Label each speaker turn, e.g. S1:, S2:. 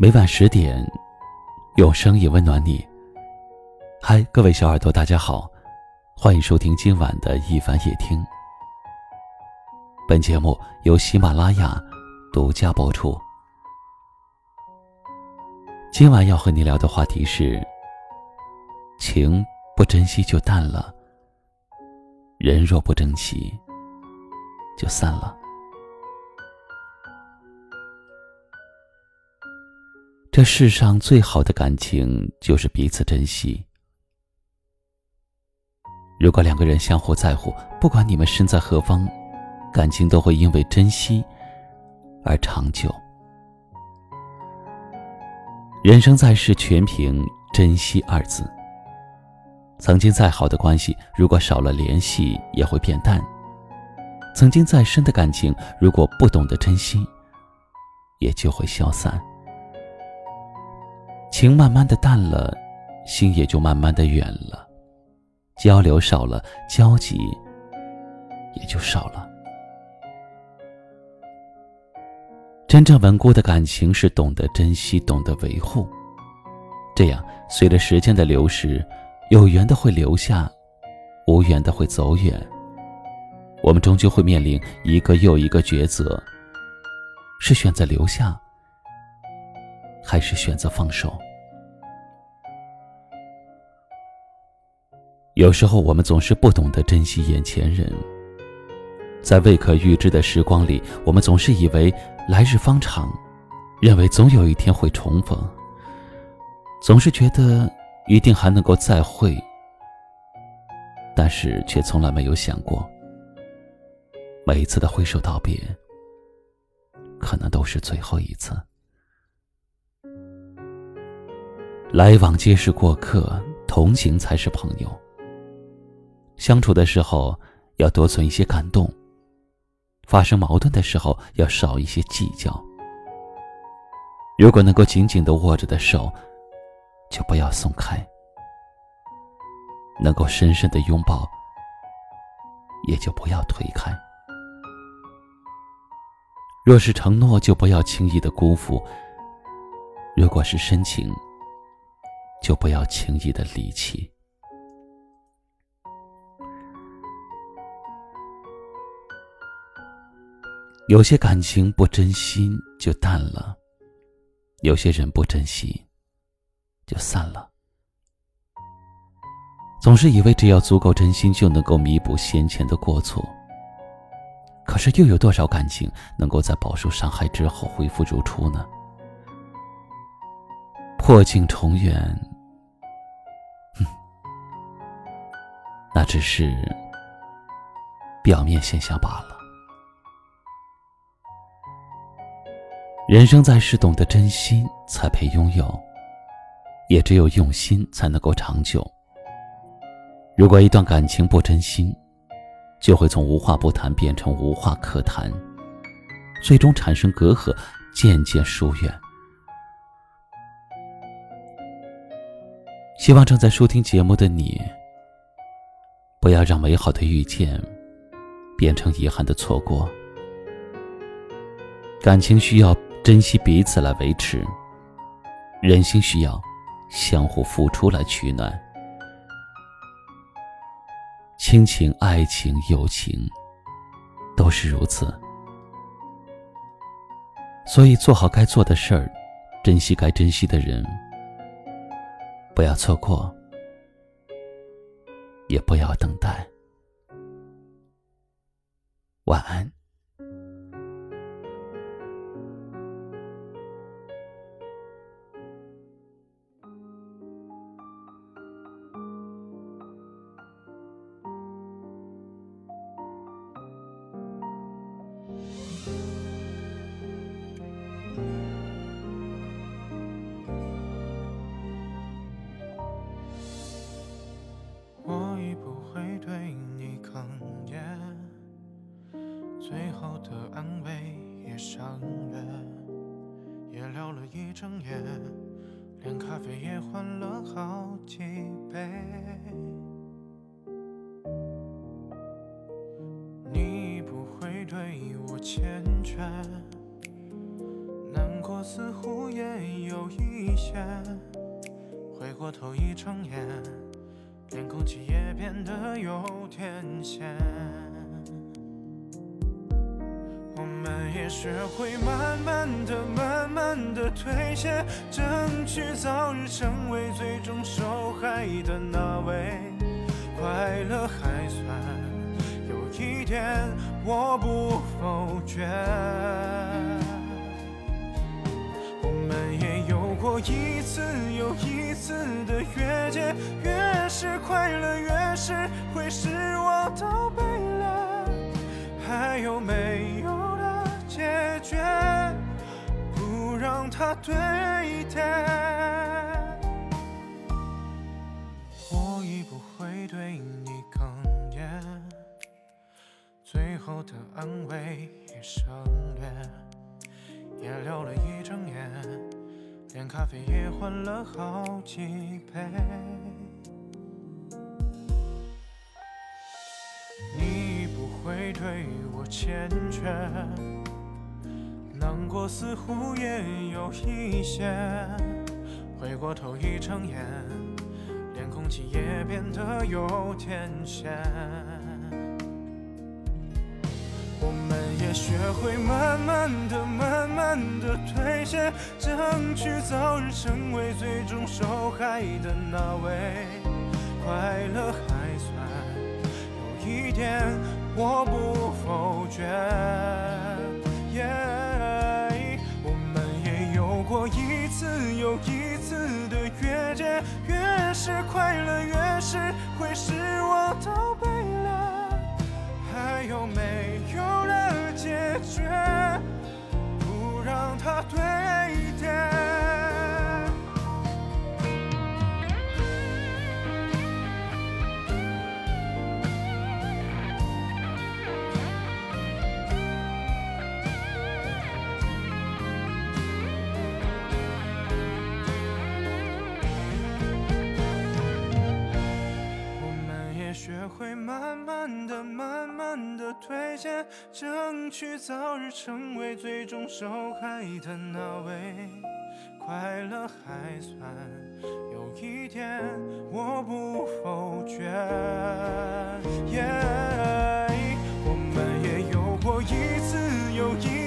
S1: 每晚十点，用声音温暖你。嗨，各位小耳朵，大家好，欢迎收听今晚的一凡夜听。本节目由喜马拉雅独家播出。今晚要和你聊的话题是：情不珍惜就淡了，人若不珍惜就散了。这世上最好的感情就是彼此珍惜。如果两个人相互在乎，不管你们身在何方，感情都会因为珍惜而长久。人生在世，全凭珍惜二字。曾经再好的关系，如果少了联系，也会变淡；曾经再深的感情，如果不懂得珍惜，也就会消散。情慢慢的淡了，心也就慢慢的远了，交流少了，交集也就少了。真正稳固的感情是懂得珍惜，懂得维护。这样，随着时间的流逝，有缘的会留下，无缘的会走远。我们终究会面临一个又一个抉择：是选择留下。还是选择放手。有时候我们总是不懂得珍惜眼前人，在未可预知的时光里，我们总是以为来日方长，认为总有一天会重逢，总是觉得一定还能够再会，但是却从来没有想过，每一次的挥手道别，可能都是最后一次。来往皆是过客，同行才是朋友。相处的时候要多存一些感动，发生矛盾的时候要少一些计较。如果能够紧紧的握着的手，就不要松开；能够深深的拥抱，也就不要推开。若是承诺，就不要轻易的辜负；如果是深情，就不要轻易的离弃。有些感情不真心就淡了，有些人不珍惜就散了。总是以为只要足够真心就能够弥补先前的过错，可是又有多少感情能够在饱受伤害之后恢复如初呢？破镜重圆，只是表面现象罢了。人生在世，懂得珍惜才配拥有，也只有用心才能够长久。如果一段感情不真心，就会从无话不谈变成无话可谈，最终产生隔阂，渐渐疏远。希望正在收听节目的你，不要让美好的遇见变成遗憾的错过。感情需要珍惜彼此来维持，人心需要相互付出来取暖。亲情、爱情、友情都是如此，所以做好该做的事儿，珍惜该珍惜的人。不要错过，也不要等待。晚安。
S2: 聊了一整夜，连咖啡也换了好几杯。你不会对我缱绻，难过似乎也有一些，回过头一睁眼，连空气也变得有点咸。也学会慢慢的、慢慢的退却，争取早日成为最终受害的那位。快乐还算有一点，我不否决。我们也有过一次又一次的越界，越是快乐，越是会使我倒背了。还有没有决，不让它堆叠。我已不会对你哽咽，最后的安慰也省略，也聊了一整夜，连咖啡也换了好几杯。你已不会对我欠缺，难过似乎也有一些。回过头一睁眼，连空气也变得有点咸。我们也学会慢慢的、慢慢的退却，争取早日成为最终受害的那位。快乐还算有一点，我不否决。是快乐，越是会使我倒背了。还有没会慢慢的慢慢的推卸争取早日成为最终受害的那位。快乐还算有一点我不否决。耶我们也有过一次又一